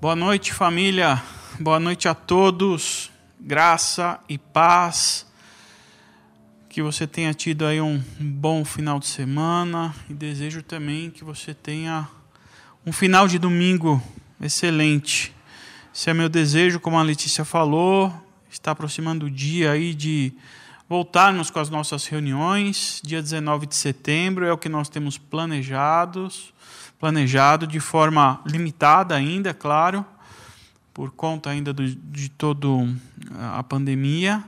Boa noite, família. Boa noite a todos. Graça e paz. Que você tenha tido aí um bom final de semana e desejo também que você tenha um final de domingo excelente. Esse é meu desejo, como a Letícia falou, está aproximando o dia aí de voltarmos com as nossas reuniões. Dia 19 de setembro é o que nós temos planejados planejado de forma limitada ainda, claro, por conta ainda do, de toda a pandemia.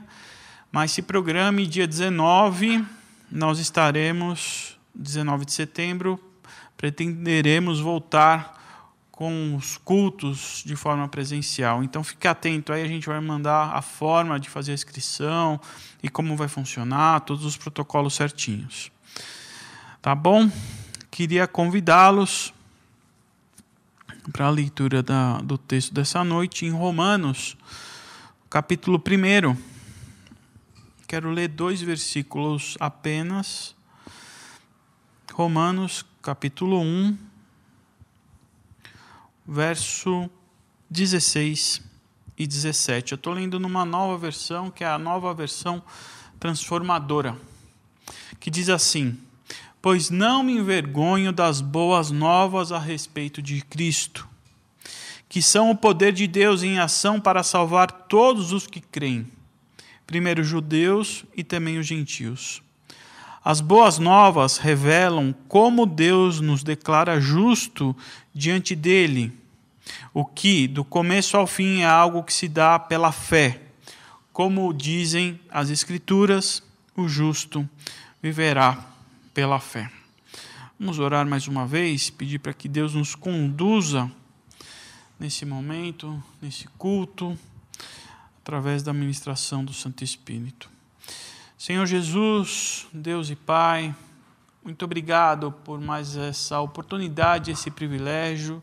Mas se programe dia 19, nós estaremos, 19 de setembro, pretenderemos voltar com os cultos de forma presencial. Então fique atento aí, a gente vai mandar a forma de fazer a inscrição e como vai funcionar, todos os protocolos certinhos. Tá bom? Queria convidá-los para a leitura da, do texto dessa noite em Romanos, capítulo 1. Quero ler dois versículos apenas. Romanos, capítulo 1, verso 16 e 17. Eu estou lendo numa nova versão, que é a nova versão transformadora, que diz assim pois não me envergonho das boas novas a respeito de Cristo, que são o poder de Deus em ação para salvar todos os que creem, primeiro os judeus e também os gentios. As boas novas revelam como Deus nos declara justo diante dele, o que, do começo ao fim, é algo que se dá pela fé. Como dizem as Escrituras, o justo viverá pela fé. Vamos orar mais uma vez, pedir para que Deus nos conduza nesse momento, nesse culto, através da ministração do Santo Espírito. Senhor Jesus, Deus e Pai, muito obrigado por mais essa oportunidade, esse privilégio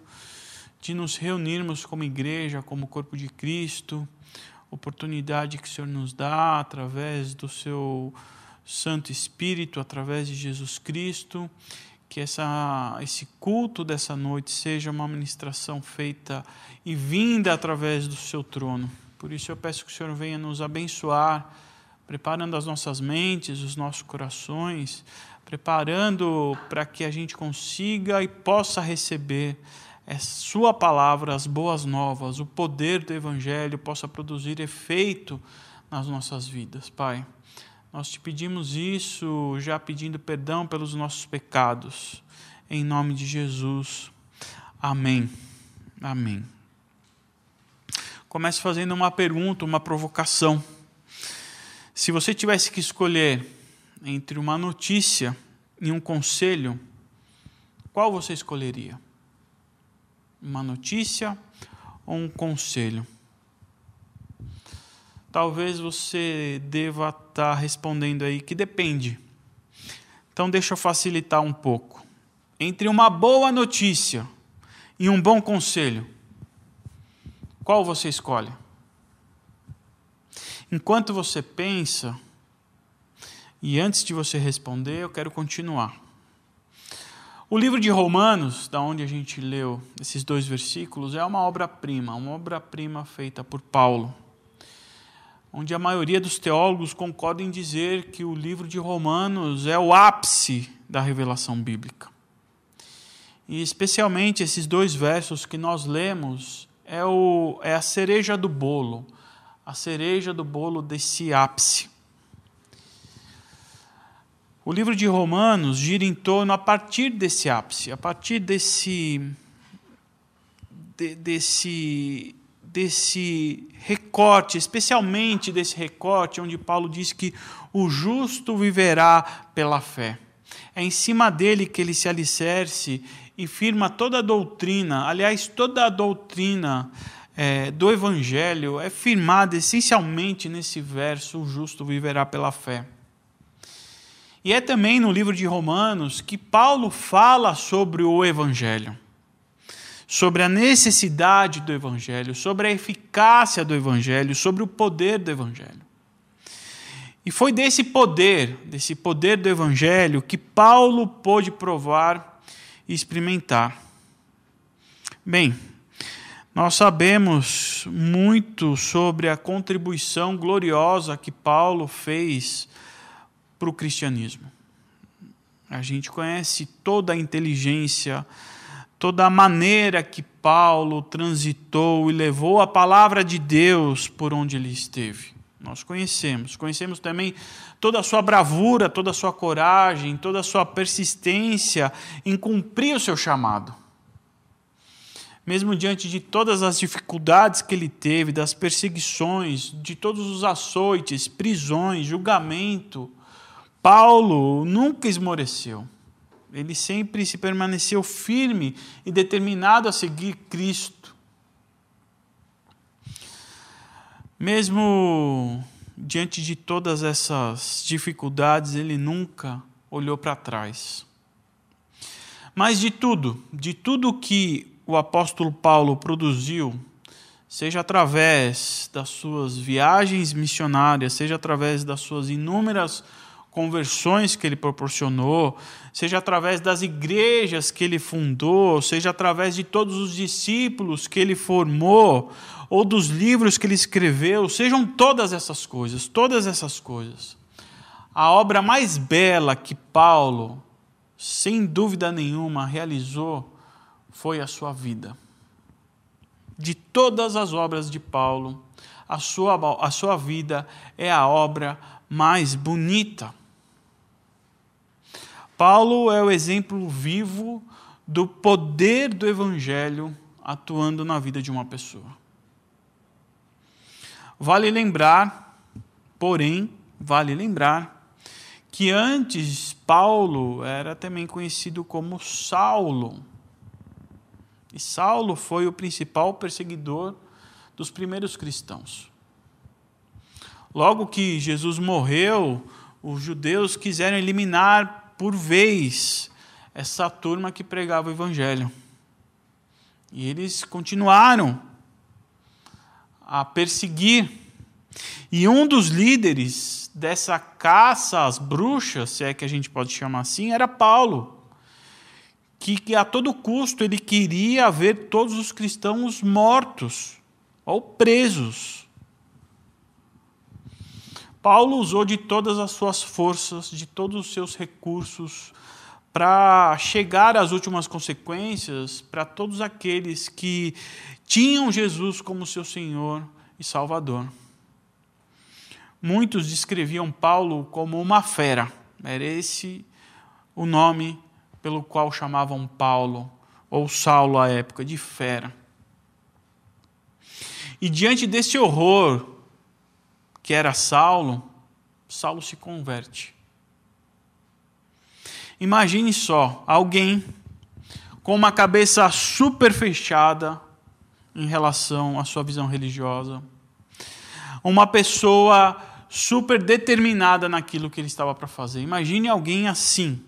de nos reunirmos como igreja, como corpo de Cristo, oportunidade que o Senhor nos dá através do seu Santo Espírito através de Jesus Cristo, que essa, esse culto dessa noite seja uma ministração feita e vinda através do seu trono. Por isso eu peço que o Senhor venha nos abençoar, preparando as nossas mentes, os nossos corações, preparando para que a gente consiga e possa receber a Sua palavra, as boas novas, o poder do Evangelho possa produzir efeito nas nossas vidas, Pai. Nós te pedimos isso, já pedindo perdão pelos nossos pecados. Em nome de Jesus. Amém. Amém. Comece fazendo uma pergunta, uma provocação. Se você tivesse que escolher entre uma notícia e um conselho, qual você escolheria? Uma notícia ou um conselho? Talvez você deva estar tá respondendo aí que depende. Então, deixa eu facilitar um pouco. Entre uma boa notícia e um bom conselho, qual você escolhe? Enquanto você pensa, e antes de você responder, eu quero continuar. O livro de Romanos, da onde a gente leu esses dois versículos, é uma obra-prima, uma obra-prima feita por Paulo onde a maioria dos teólogos concordam em dizer que o livro de Romanos é o ápice da revelação bíblica. E especialmente esses dois versos que nós lemos é, o, é a cereja do bolo, a cereja do bolo desse ápice. O livro de Romanos gira em torno a partir desse ápice, a partir desse, de, desse desse recorte, especialmente desse recorte onde Paulo diz que o justo viverá pela fé. É em cima dele que ele se alicerce e firma toda a doutrina, aliás, toda a doutrina é, do Evangelho é firmada essencialmente nesse verso: o justo viverá pela fé. E é também no livro de Romanos que Paulo fala sobre o Evangelho sobre a necessidade do Evangelho, sobre a eficácia do Evangelho, sobre o poder do Evangelho. E foi desse poder, desse poder do Evangelho, que Paulo pôde provar e experimentar. Bem, Nós sabemos muito sobre a contribuição gloriosa que Paulo fez para o cristianismo. A gente conhece toda a inteligência, toda a maneira que Paulo transitou e levou a palavra de Deus por onde ele esteve. Nós conhecemos. Conhecemos também toda a sua bravura, toda a sua coragem, toda a sua persistência em cumprir o seu chamado. Mesmo diante de todas as dificuldades que ele teve, das perseguições, de todos os açoites, prisões, julgamento, Paulo nunca esmoreceu. Ele sempre se permaneceu firme e determinado a seguir Cristo. Mesmo diante de todas essas dificuldades, ele nunca olhou para trás. Mas de tudo, de tudo que o apóstolo Paulo produziu, seja através das suas viagens missionárias, seja através das suas inúmeras conversões que ele proporcionou, seja através das igrejas que ele fundou, seja através de todos os discípulos que ele formou, ou dos livros que ele escreveu, sejam todas essas coisas, todas essas coisas. A obra mais bela que Paulo, sem dúvida nenhuma, realizou foi a sua vida. De todas as obras de Paulo, a sua, a sua vida é a obra mais bonita. Paulo é o exemplo vivo do poder do Evangelho atuando na vida de uma pessoa. Vale lembrar, porém, vale lembrar, que antes Paulo era também conhecido como Saulo. E Saulo foi o principal perseguidor dos primeiros cristãos. Logo que Jesus morreu, os judeus quiseram eliminar por vez essa turma que pregava o evangelho. E eles continuaram a perseguir. E um dos líderes dessa caça às bruxas, se é que a gente pode chamar assim, era Paulo. Que, que a todo custo ele queria ver todos os cristãos mortos ou presos. Paulo usou de todas as suas forças, de todos os seus recursos, para chegar às últimas consequências para todos aqueles que tinham Jesus como seu Senhor e Salvador. Muitos descreviam Paulo como uma fera, era esse o nome pelo qual chamavam Paulo, ou Saulo à época, de fera. E diante desse horror, que era Saulo, Saulo se converte. Imagine só alguém com uma cabeça super fechada em relação à sua visão religiosa, uma pessoa super determinada naquilo que ele estava para fazer. Imagine alguém assim.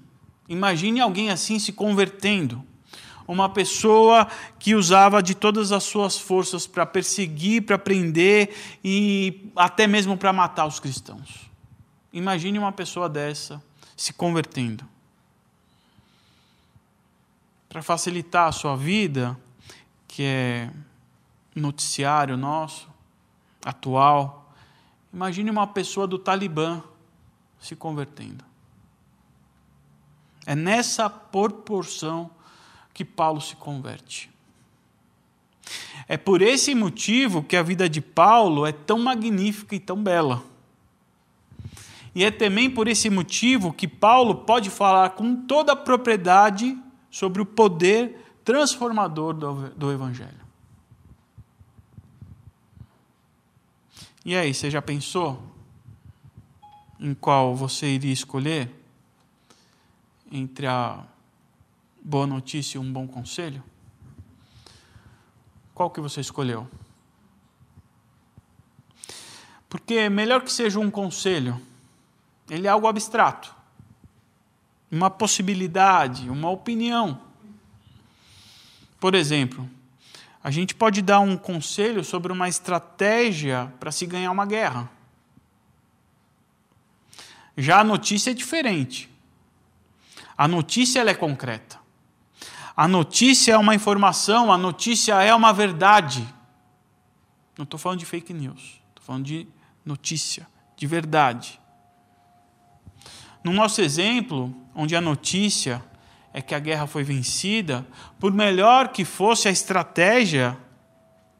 Imagine alguém assim se convertendo uma pessoa que usava de todas as suas forças para perseguir, para prender e até mesmo para matar os cristãos. Imagine uma pessoa dessa se convertendo. Para facilitar a sua vida, que é noticiário nosso, atual, imagine uma pessoa do Talibã se convertendo. É nessa proporção que Paulo se converte. É por esse motivo que a vida de Paulo é tão magnífica e tão bela. E é também por esse motivo que Paulo pode falar com toda a propriedade sobre o poder transformador do, do Evangelho. E aí, você já pensou em qual você iria escolher entre a boa notícia e um bom conselho? Qual que você escolheu? Porque melhor que seja um conselho, ele é algo abstrato, uma possibilidade, uma opinião. Por exemplo, a gente pode dar um conselho sobre uma estratégia para se ganhar uma guerra. Já a notícia é diferente. A notícia ela é concreta. A notícia é uma informação, a notícia é uma verdade. Não estou falando de fake news, estou falando de notícia, de verdade. No nosso exemplo, onde a notícia é que a guerra foi vencida, por melhor que fosse a estratégia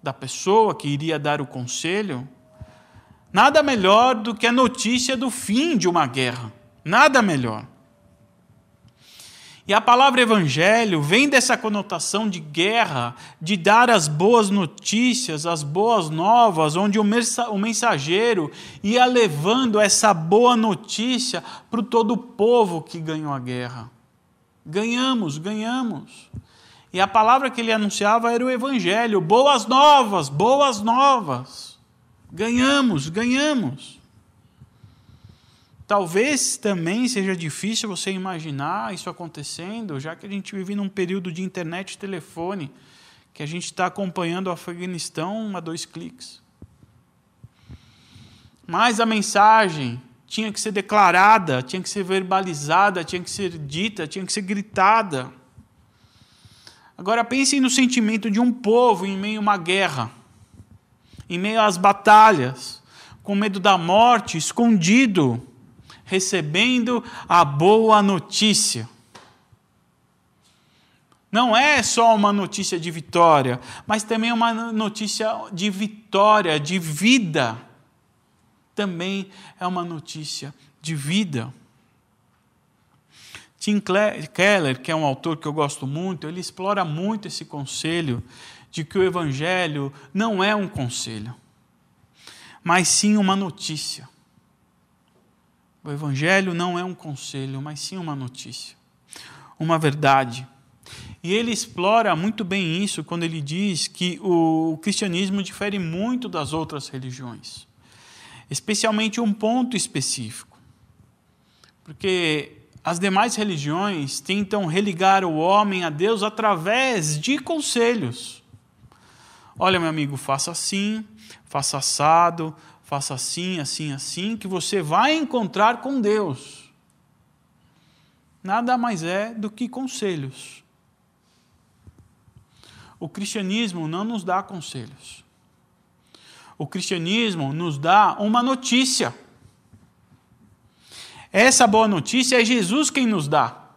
da pessoa que iria dar o conselho, nada melhor do que a notícia do fim de uma guerra. Nada melhor. E a palavra evangelho vem dessa conotação de guerra, de dar as boas notícias, as boas novas, onde o mensageiro ia levando essa boa notícia para todo o povo que ganhou a guerra. Ganhamos, ganhamos. E a palavra que ele anunciava era o evangelho, boas novas, boas novas. Ganhamos, ganhamos. Talvez também seja difícil você imaginar isso acontecendo, já que a gente vive num período de internet e telefone, que a gente está acompanhando o Afeganistão a dois cliques. Mas a mensagem tinha que ser declarada, tinha que ser verbalizada, tinha que ser dita, tinha que ser gritada. Agora pensem no sentimento de um povo em meio a uma guerra, em meio às batalhas, com medo da morte, escondido recebendo a boa notícia. Não é só uma notícia de vitória, mas também uma notícia de vitória, de vida. Também é uma notícia de vida. Tim Keller, que é um autor que eu gosto muito, ele explora muito esse conselho de que o evangelho não é um conselho, mas sim uma notícia. O Evangelho não é um conselho, mas sim uma notícia, uma verdade. E ele explora muito bem isso quando ele diz que o cristianismo difere muito das outras religiões, especialmente um ponto específico. Porque as demais religiões tentam religar o homem a Deus através de conselhos. Olha, meu amigo, faça assim, faça assado, faça assim, assim, assim, que você vai encontrar com Deus. Nada mais é do que conselhos. O cristianismo não nos dá conselhos. O cristianismo nos dá uma notícia. Essa boa notícia é Jesus quem nos dá.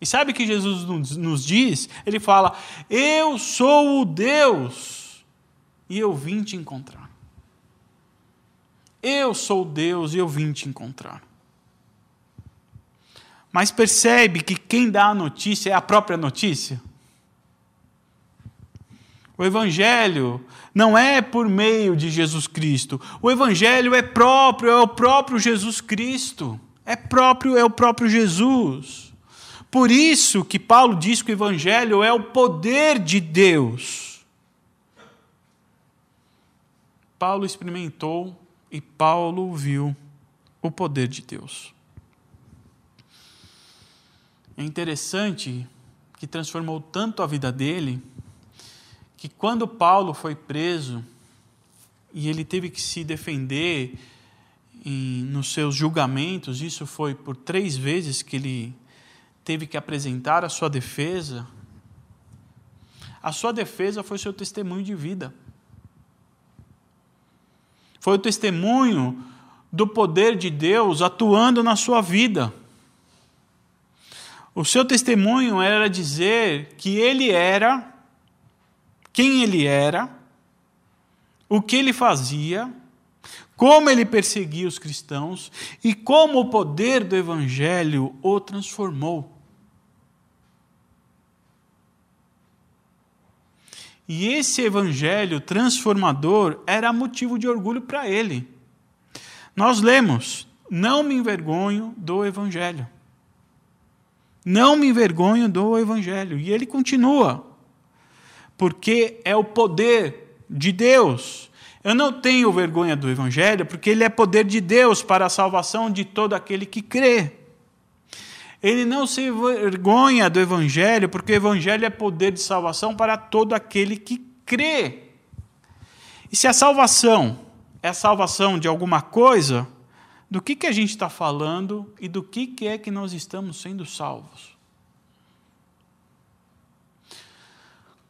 E sabe o que Jesus nos diz? Ele fala: Eu sou o Deus e eu vim te encontrar. Eu sou Deus e eu vim te encontrar. Mas percebe que quem dá a notícia é a própria notícia? O Evangelho não é por meio de Jesus Cristo. O Evangelho é próprio, é o próprio Jesus Cristo. É próprio, é o próprio Jesus. Por isso que Paulo diz que o Evangelho é o poder de Deus. Paulo experimentou e Paulo viu o poder de Deus. É interessante que transformou tanto a vida dele que quando Paulo foi preso e ele teve que se defender em, nos seus julgamentos, isso foi por três vezes que ele teve que apresentar a sua defesa. A sua defesa foi seu testemunho de vida. Foi o testemunho do poder de Deus atuando na sua vida. O seu testemunho era dizer que ele era, quem ele era, o que ele fazia, como ele perseguia os cristãos e como o poder do Evangelho o transformou. E esse evangelho transformador era motivo de orgulho para ele. Nós lemos: Não me envergonho do evangelho. Não me envergonho do evangelho. E ele continua: Porque é o poder de Deus. Eu não tenho vergonha do evangelho, porque ele é poder de Deus para a salvação de todo aquele que crê. Ele não se vergonha do Evangelho, porque o Evangelho é poder de salvação para todo aquele que crê. E se a salvação é a salvação de alguma coisa, do que, que a gente está falando e do que, que é que nós estamos sendo salvos?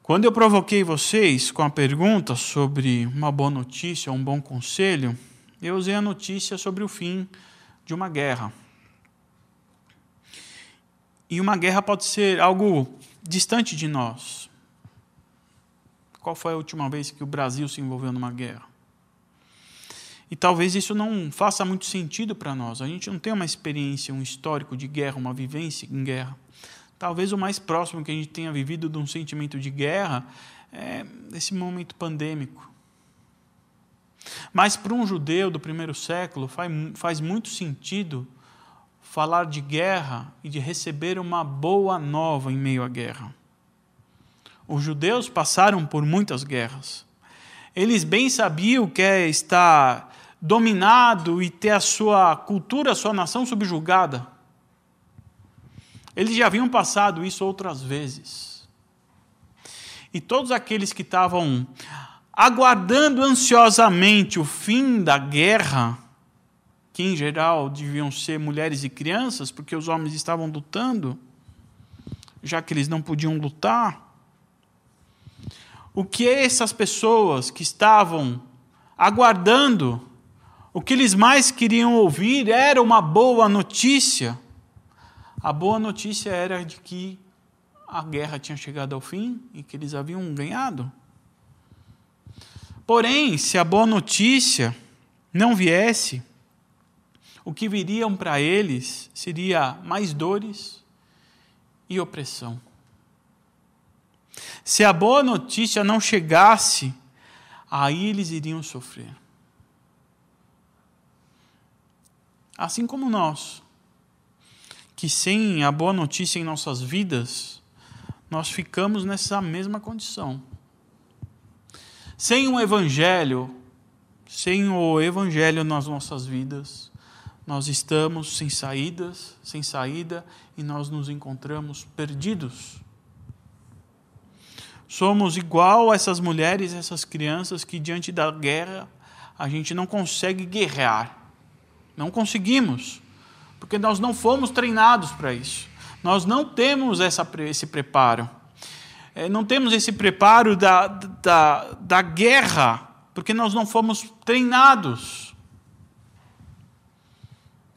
Quando eu provoquei vocês com a pergunta sobre uma boa notícia, um bom conselho, eu usei a notícia sobre o fim de uma guerra. E uma guerra pode ser algo distante de nós. Qual foi a última vez que o Brasil se envolveu numa guerra? E talvez isso não faça muito sentido para nós. A gente não tem uma experiência, um histórico de guerra, uma vivência em guerra. Talvez o mais próximo que a gente tenha vivido de um sentimento de guerra é esse momento pandêmico. Mas para um judeu do primeiro século faz, muito sentido falar de guerra e de receber uma boa nova em meio à guerra. Os judeus passaram por muitas guerras. Eles bem sabiam o que é estar dominado e ter a sua cultura, a sua nação subjugada. Eles já haviam passado isso outras vezes. E todos aqueles que estavam aguardando ansiosamente o fim da guerra, que em geral deviam ser mulheres e crianças, porque os homens estavam lutando, já que eles não podiam lutar. O que essas pessoas que estavam aguardando, o que eles mais queriam ouvir era uma boa notícia. A boa notícia era de que a guerra tinha chegado ao fim e que eles haviam ganhado. Porém, se a boa notícia não viesse, o que viriam para eles seria mais dores e opressão. Se a boa notícia não chegasse, aí eles iriam sofrer. Assim como nós, que sem a boa notícia em nossas vidas, nós ficamos nessa mesma condição. Sem um evangelho, sem o evangelho nas nossas vidas, nós estamos sem saídas, sem saída e nós nos encontramos perdidos. Somos igual a essas mulheres, essas crianças que diante da guerra a gente não consegue guerrear. Não conseguimos, porque nós não fomos treinados para isso. Nós não temos essa, esse preparo. É, não temos esse preparo da, da, da guerra, porque nós não fomos treinados.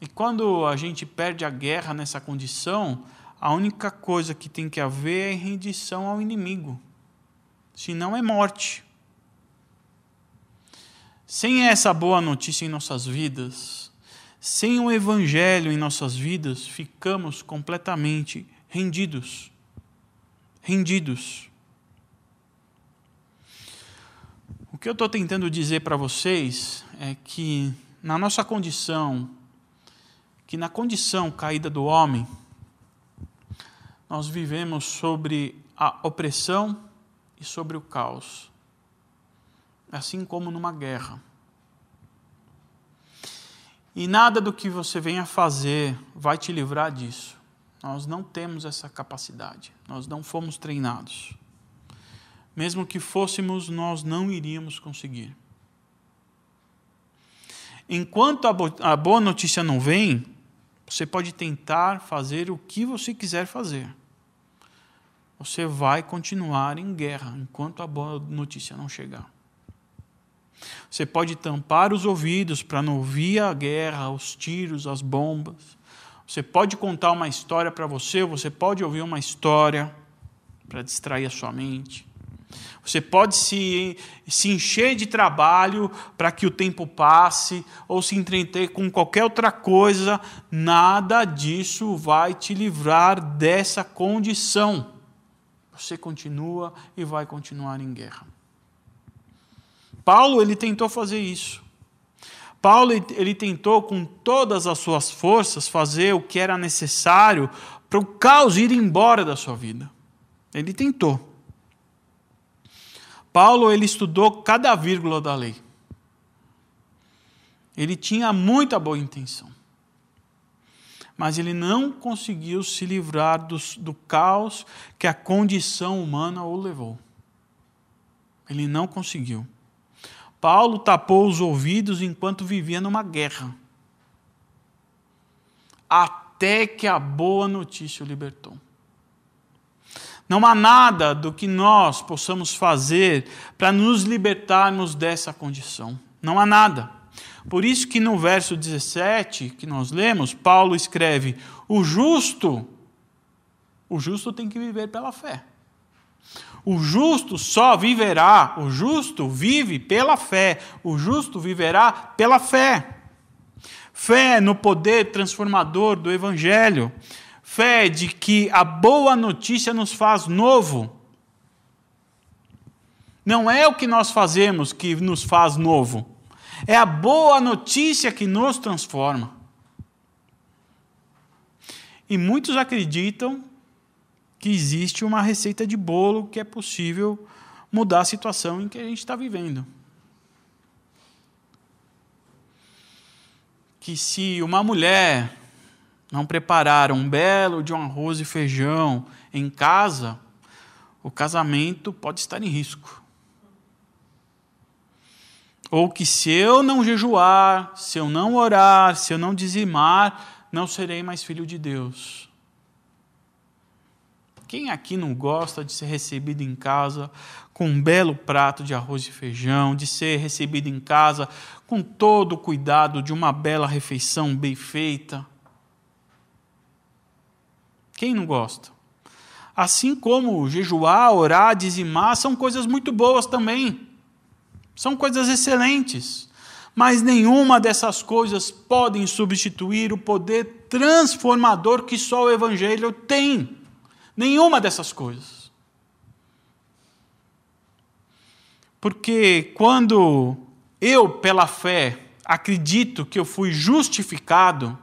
E quando a gente perde a guerra nessa condição, a única coisa que tem que haver é rendição ao inimigo. Senão é morte. Sem essa boa notícia em nossas vidas, sem o evangelho em nossas vidas, ficamos completamente rendidos rendidos. O que eu estou tentando dizer para vocês é que, na nossa condição, que na condição caída do homem, nós vivemos sobre a opressão e sobre o caos, assim como numa guerra. E nada do que você venha fazer vai te livrar disso. Nós não temos essa capacidade, nós não fomos treinados. Mesmo que fôssemos, nós não iríamos conseguir. Enquanto a boa notícia não vem, você pode tentar fazer o que você quiser fazer. Você vai continuar em guerra enquanto a boa notícia não chegar. Você pode tampar os ouvidos para não ouvir a guerra, os tiros, as bombas. Você pode contar uma história para você, você pode ouvir uma história para distrair a sua mente. Você pode se, se encher de trabalho para que o tempo passe, ou se entreter com qualquer outra coisa, nada disso vai te livrar dessa condição. Você continua e vai continuar em guerra. Paulo ele tentou fazer isso. Paulo ele tentou com todas as suas forças fazer o que era necessário para o caos ir embora da sua vida. Ele tentou. Paulo ele estudou cada vírgula da lei. Ele tinha muita boa intenção. Mas ele não conseguiu se livrar do, do caos que a condição humana o levou. Ele não conseguiu. Paulo tapou os ouvidos enquanto vivia numa guerra. Até que a boa notícia o libertou. Não há nada do que nós possamos fazer para nos libertarmos dessa condição. Não há nada. Por isso que no verso 17 que nós lemos, Paulo escreve: "O justo, o justo tem que viver pela fé". O justo só viverá, o justo vive pela fé, o justo viverá pela fé. Fé no poder transformador do Evangelho, fé de que a boa notícia nos faz novo. Não é o que nós fazemos que nos faz novo, é a boa notícia que nos transforma. E muitos acreditam que existe uma receita de bolo que é possível mudar a situação em que a gente está vivendo. Que se uma mulher não preparar um belo de um arroz e feijão em casa, o casamento pode estar em risco. Ou que se eu não jejuar, se eu não orar, se eu não dizimar, não serei mais filho de Deus. Quem aqui não gosta de ser recebido em casa com um belo prato de arroz e feijão, de ser recebido em casa com todo o cuidado de uma bela refeição bem feita? Quem não gosta? Assim como jejuar, orar, dizimar são coisas muito boas também. São coisas excelentes. Mas nenhuma dessas coisas podem substituir o poder transformador que só o Evangelho tem. Nenhuma dessas coisas. Porque quando eu, pela fé, acredito que eu fui justificado,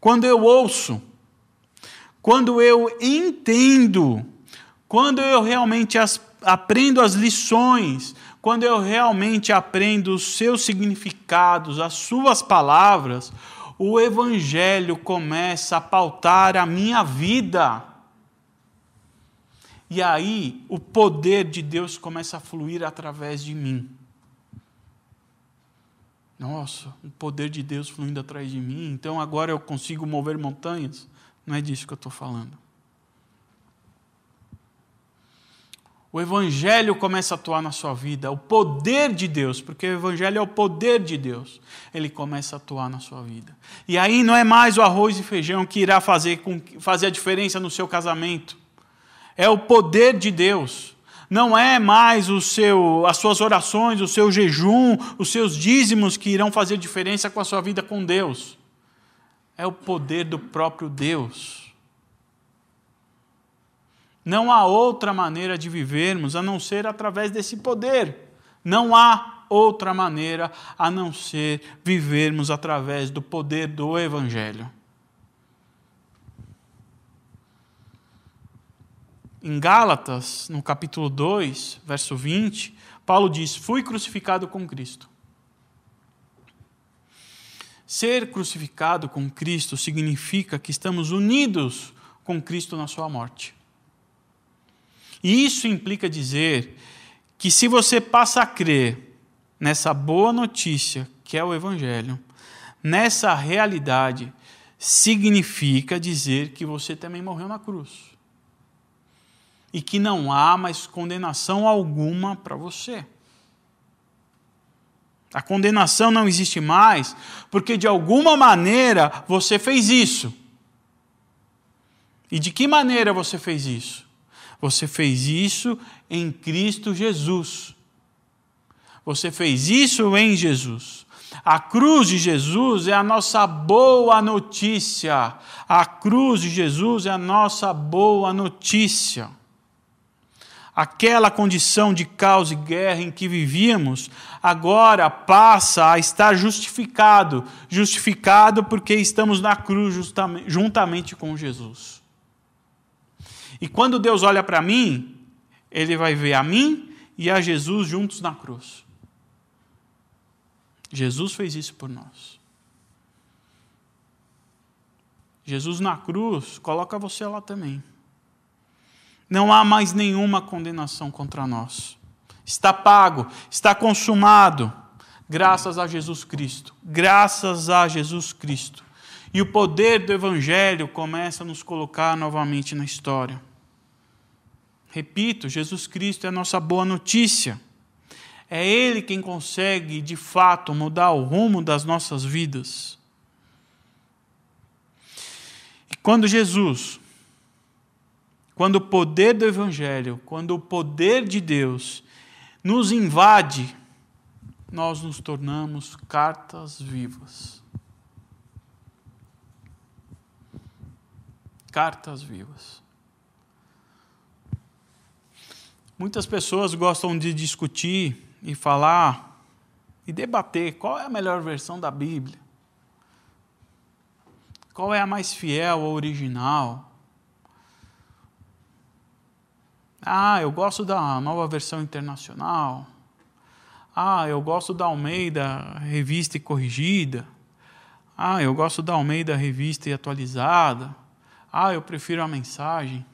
quando eu ouço, quando eu entendo, quando eu realmente as, aprendo as lições, quando eu realmente aprendo os seus significados, as suas palavras, o Evangelho começa a pautar a minha vida. E aí o poder de Deus começa a fluir através de mim. Nossa, o poder de Deus fluindo atrás de mim, então agora eu consigo mover montanhas? Não é disso que eu estou falando. O Evangelho começa a atuar na sua vida, o poder de Deus, porque o Evangelho é o poder de Deus, ele começa a atuar na sua vida. E aí não é mais o arroz e feijão que irá fazer, com, fazer a diferença no seu casamento, é o poder de Deus. Não é mais o seu, as suas orações, o seu jejum, os seus dízimos que irão fazer diferença com a sua vida com Deus. É o poder do próprio Deus. Não há outra maneira de vivermos a não ser através desse poder. Não há outra maneira a não ser vivermos através do poder do Evangelho. Em Gálatas, no capítulo 2, verso 20, Paulo diz: Fui crucificado com Cristo. Ser crucificado com Cristo significa que estamos unidos com Cristo na sua morte. E isso implica dizer que se você passa a crer nessa boa notícia, que é o Evangelho, nessa realidade, significa dizer que você também morreu na cruz e que não há mais condenação alguma para você. A condenação não existe mais porque de alguma maneira você fez isso. E de que maneira você fez isso? Você fez isso em Cristo Jesus. Você fez isso em Jesus. A cruz de Jesus é a nossa boa notícia. A cruz de Jesus é a nossa boa notícia aquela condição de caos e guerra em que vivíamos, agora passa a estar justificado justificado porque estamos na cruz juntamente com Jesus. E quando Deus olha para mim, ele vai ver a mim e a Jesus juntos na cruz. Jesus fez isso por nós. Jesus na cruz coloca você lá também. Não há mais nenhuma condenação contra nós. Está pago, está consumado, graças a Jesus Cristo. Graças a Jesus Cristo. E o poder do Evangelho começa a nos colocar novamente na história. Repito, Jesus Cristo é a nossa boa notícia. É Ele quem consegue, de fato, mudar o rumo das nossas vidas. E quando Jesus, quando o poder do Evangelho, quando o poder de Deus nos invade, nós nos tornamos cartas vivas. Cartas vivas. Muitas pessoas gostam de discutir e falar e debater qual é a melhor versão da Bíblia. Qual é a mais fiel ou original? Ah, eu gosto da nova versão internacional. Ah, eu gosto da Almeida revista e corrigida. Ah, eu gosto da Almeida revista e atualizada. Ah, eu prefiro a mensagem.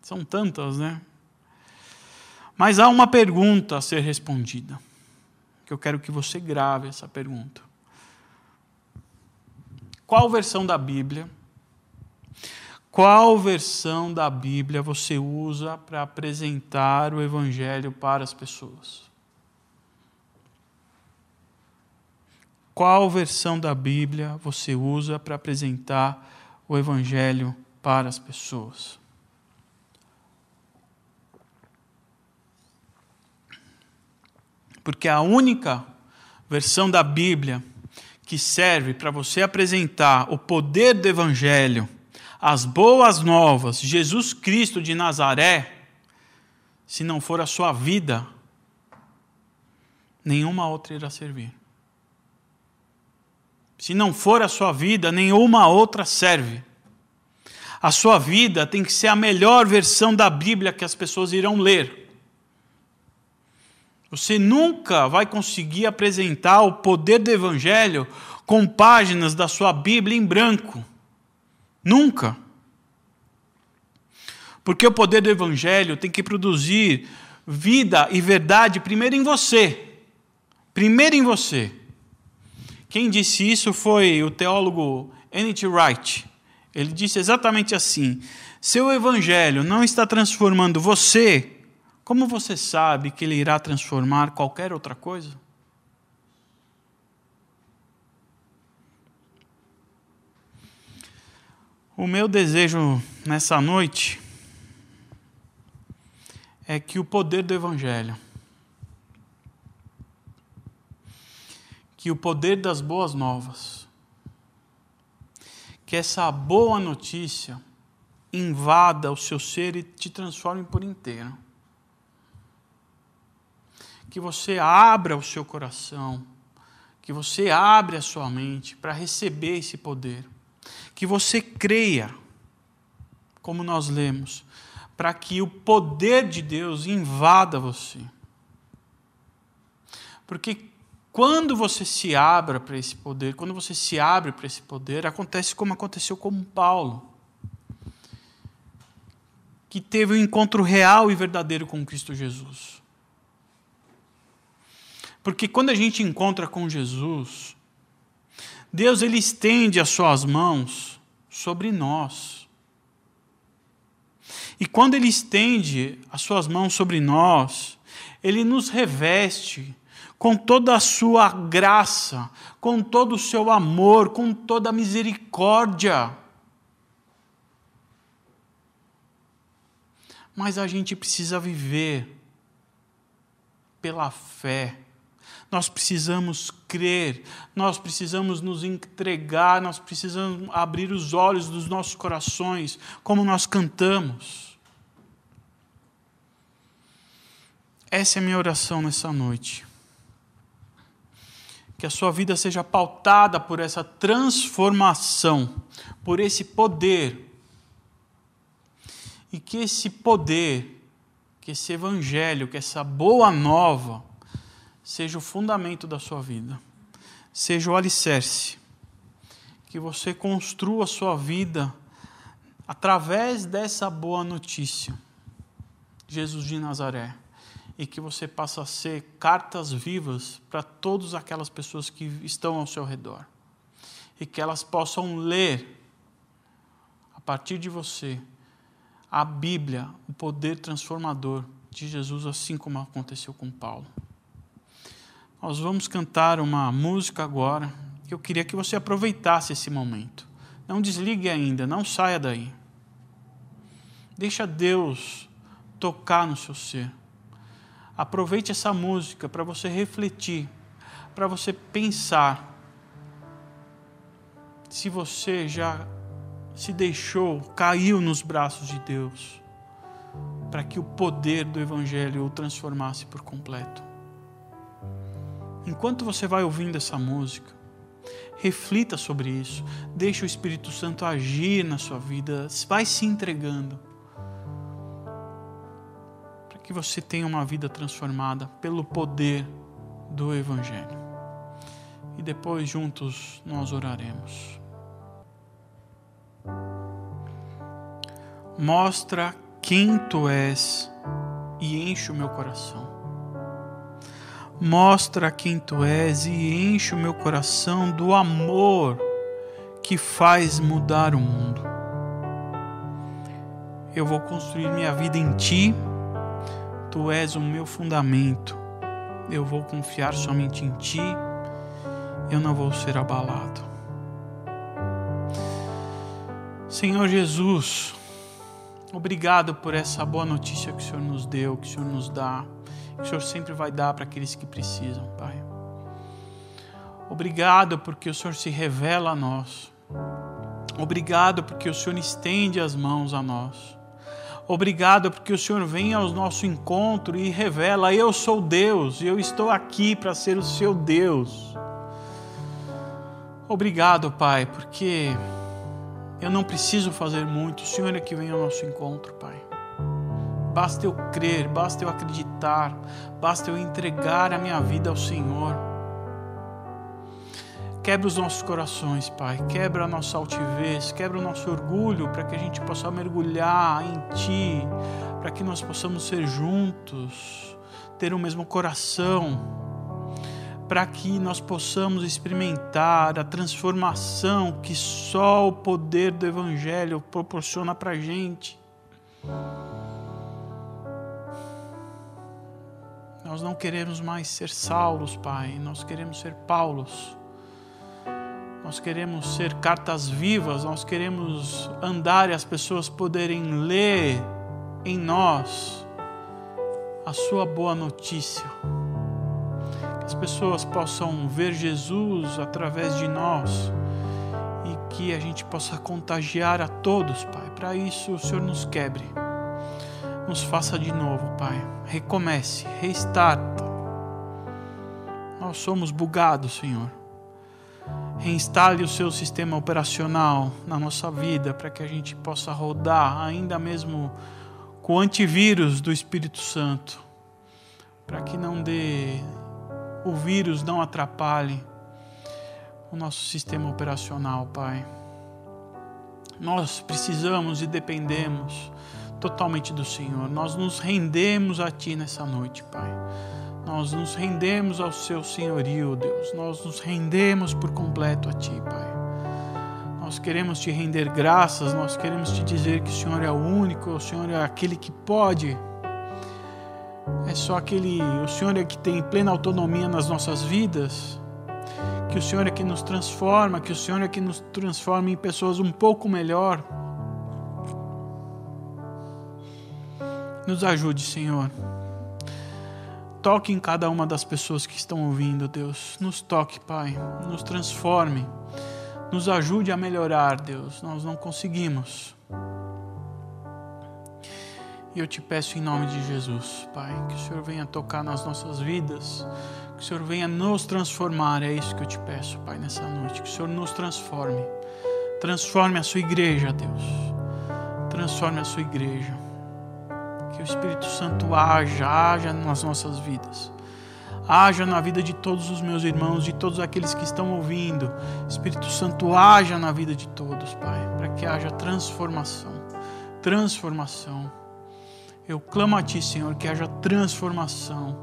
São tantas, né? Mas há uma pergunta a ser respondida, que eu quero que você grave essa pergunta. Qual versão da Bíblia? Qual versão da Bíblia você usa para apresentar o Evangelho para as pessoas? Qual versão da Bíblia você usa para apresentar o Evangelho para as pessoas? porque a única versão da Bíblia que serve para você apresentar o poder do Evangelho, as boas novas, Jesus Cristo de Nazaré, se não for a sua vida, nenhuma outra irá servir. Se não for a sua vida, nenhuma outra serve. A sua vida tem que ser a melhor versão da Bíblia que as pessoas irão ler. Você nunca vai conseguir apresentar o poder do Evangelho com páginas da sua Bíblia em branco. Nunca. Porque o poder do Evangelho tem que produzir vida e verdade primeiro em você. Primeiro em você. Quem disse isso foi o teólogo N.T. Wright. Ele disse exatamente assim: seu evangelho não está transformando você como você sabe que ele irá transformar qualquer outra coisa? O meu desejo nessa noite é que o poder do Evangelho, que o poder das boas novas, que essa boa notícia invada o seu ser e te transforme por inteiro. Que você abra o seu coração, que você abra a sua mente para receber esse poder, que você creia, como nós lemos, para que o poder de Deus invada você. Porque quando você se abra para esse poder, quando você se abre para esse poder, acontece como aconteceu com Paulo, que teve um encontro real e verdadeiro com Cristo Jesus. Porque quando a gente encontra com Jesus, Deus ele estende as suas mãos sobre nós. E quando ele estende as suas mãos sobre nós, ele nos reveste com toda a sua graça, com todo o seu amor, com toda a misericórdia. Mas a gente precisa viver pela fé nós precisamos crer, nós precisamos nos entregar, nós precisamos abrir os olhos dos nossos corações, como nós cantamos. Essa é a minha oração nessa noite. Que a sua vida seja pautada por essa transformação, por esse poder. E que esse poder, que esse evangelho, que essa boa nova, seja o fundamento da sua vida, seja o alicerce, que você construa a sua vida através dessa boa notícia, Jesus de Nazaré, e que você passe a ser cartas vivas para todas aquelas pessoas que estão ao seu redor, e que elas possam ler, a partir de você, a Bíblia, o poder transformador de Jesus, assim como aconteceu com Paulo. Nós vamos cantar uma música agora. Eu queria que você aproveitasse esse momento. Não desligue ainda, não saia daí. Deixa Deus tocar no seu ser. Aproveite essa música para você refletir, para você pensar se você já se deixou, caiu nos braços de Deus, para que o poder do Evangelho o transformasse por completo. Enquanto você vai ouvindo essa música, reflita sobre isso, deixe o Espírito Santo agir na sua vida, vai se entregando, para que você tenha uma vida transformada pelo poder do Evangelho. E depois juntos nós oraremos. Mostra quem tu és e enche o meu coração. Mostra quem tu és e enche o meu coração do amor que faz mudar o mundo. Eu vou construir minha vida em ti, tu és o meu fundamento. Eu vou confiar somente em ti, eu não vou ser abalado. Senhor Jesus, obrigado por essa boa notícia que o Senhor nos deu, que o Senhor nos dá, o Senhor sempre vai dar para aqueles que precisam, Pai. Obrigado porque o Senhor se revela a nós. Obrigado porque o Senhor estende as mãos a nós. Obrigado porque o Senhor vem ao nosso encontro e revela: Eu sou Deus e eu estou aqui para ser o seu Deus. Obrigado, Pai, porque eu não preciso fazer muito, o Senhor é que vem ao nosso encontro, Pai. Basta eu crer, basta eu acreditar, basta eu entregar a minha vida ao Senhor. Quebra os nossos corações, Pai. Quebra a nossa altivez, quebra o nosso orgulho, para que a gente possa mergulhar em Ti, para que nós possamos ser juntos, ter o mesmo coração para que nós possamos experimentar a transformação que só o poder do Evangelho proporciona para a gente. Nós não queremos mais ser Saulos, Pai, nós queremos ser Paulos. Nós queremos ser cartas vivas, nós queremos andar e as pessoas poderem ler em nós a Sua boa notícia as pessoas possam ver Jesus através de nós e que a gente possa contagiar a todos, Pai. Para isso, o Senhor nos quebre, nos faça de novo, Pai. Recomece, restarta. Nós somos bugados, Senhor. Reinstale o seu sistema operacional na nossa vida para que a gente possa rodar, ainda mesmo com o antivírus do Espírito Santo, para que não dê o vírus não atrapalhe o nosso sistema operacional, Pai. Nós precisamos e dependemos totalmente do Senhor. Nós nos rendemos a Ti nessa noite, Pai. Nós nos rendemos ao Seu senhorio, Deus. Nós nos rendemos por completo a Ti, Pai. Nós queremos Te render graças, nós queremos Te dizer que o Senhor é o único, o Senhor é aquele que pode é só aquele, o Senhor é que tem plena autonomia nas nossas vidas, que o Senhor é que nos transforma, que o Senhor é que nos transforma em pessoas um pouco melhor. Nos ajude, Senhor. Toque em cada uma das pessoas que estão ouvindo, Deus. Nos toque, Pai. Nos transforme. Nos ajude a melhorar, Deus. Nós não conseguimos. E eu te peço em nome de Jesus, Pai, que o Senhor venha tocar nas nossas vidas, que o Senhor venha nos transformar. É isso que eu te peço, Pai, nessa noite. Que o Senhor nos transforme. Transforme a sua igreja, Deus. Transforme a sua igreja. Que o Espírito Santo haja, haja nas nossas vidas. Haja na vida de todos os meus irmãos, de todos aqueles que estão ouvindo. Espírito Santo, haja na vida de todos, Pai, para que haja transformação. Transformação eu clamo a Ti, Senhor, que haja transformação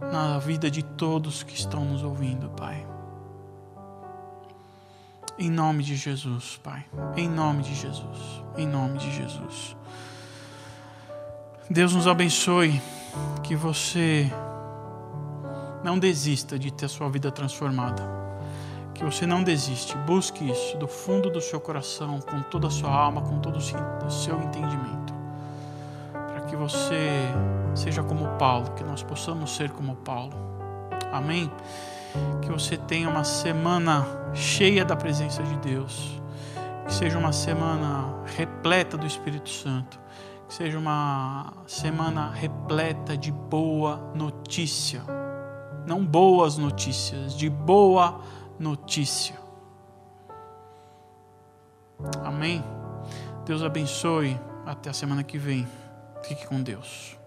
na vida de todos que estão nos ouvindo, Pai. Em nome de Jesus, Pai. Em nome de Jesus. Em nome de Jesus. Deus nos abençoe, que você não desista de ter sua vida transformada. Que você não desiste, busque isso do fundo do seu coração, com toda a sua alma, com todo o seu entendimento. Para que você seja como Paulo, que nós possamos ser como Paulo. Amém? Que você tenha uma semana cheia da presença de Deus. Que seja uma semana repleta do Espírito Santo. Que seja uma semana repleta de boa notícia. Não boas notícias, de boa notícia. Amém? Deus abençoe. Até a semana que vem. Fique com Deus.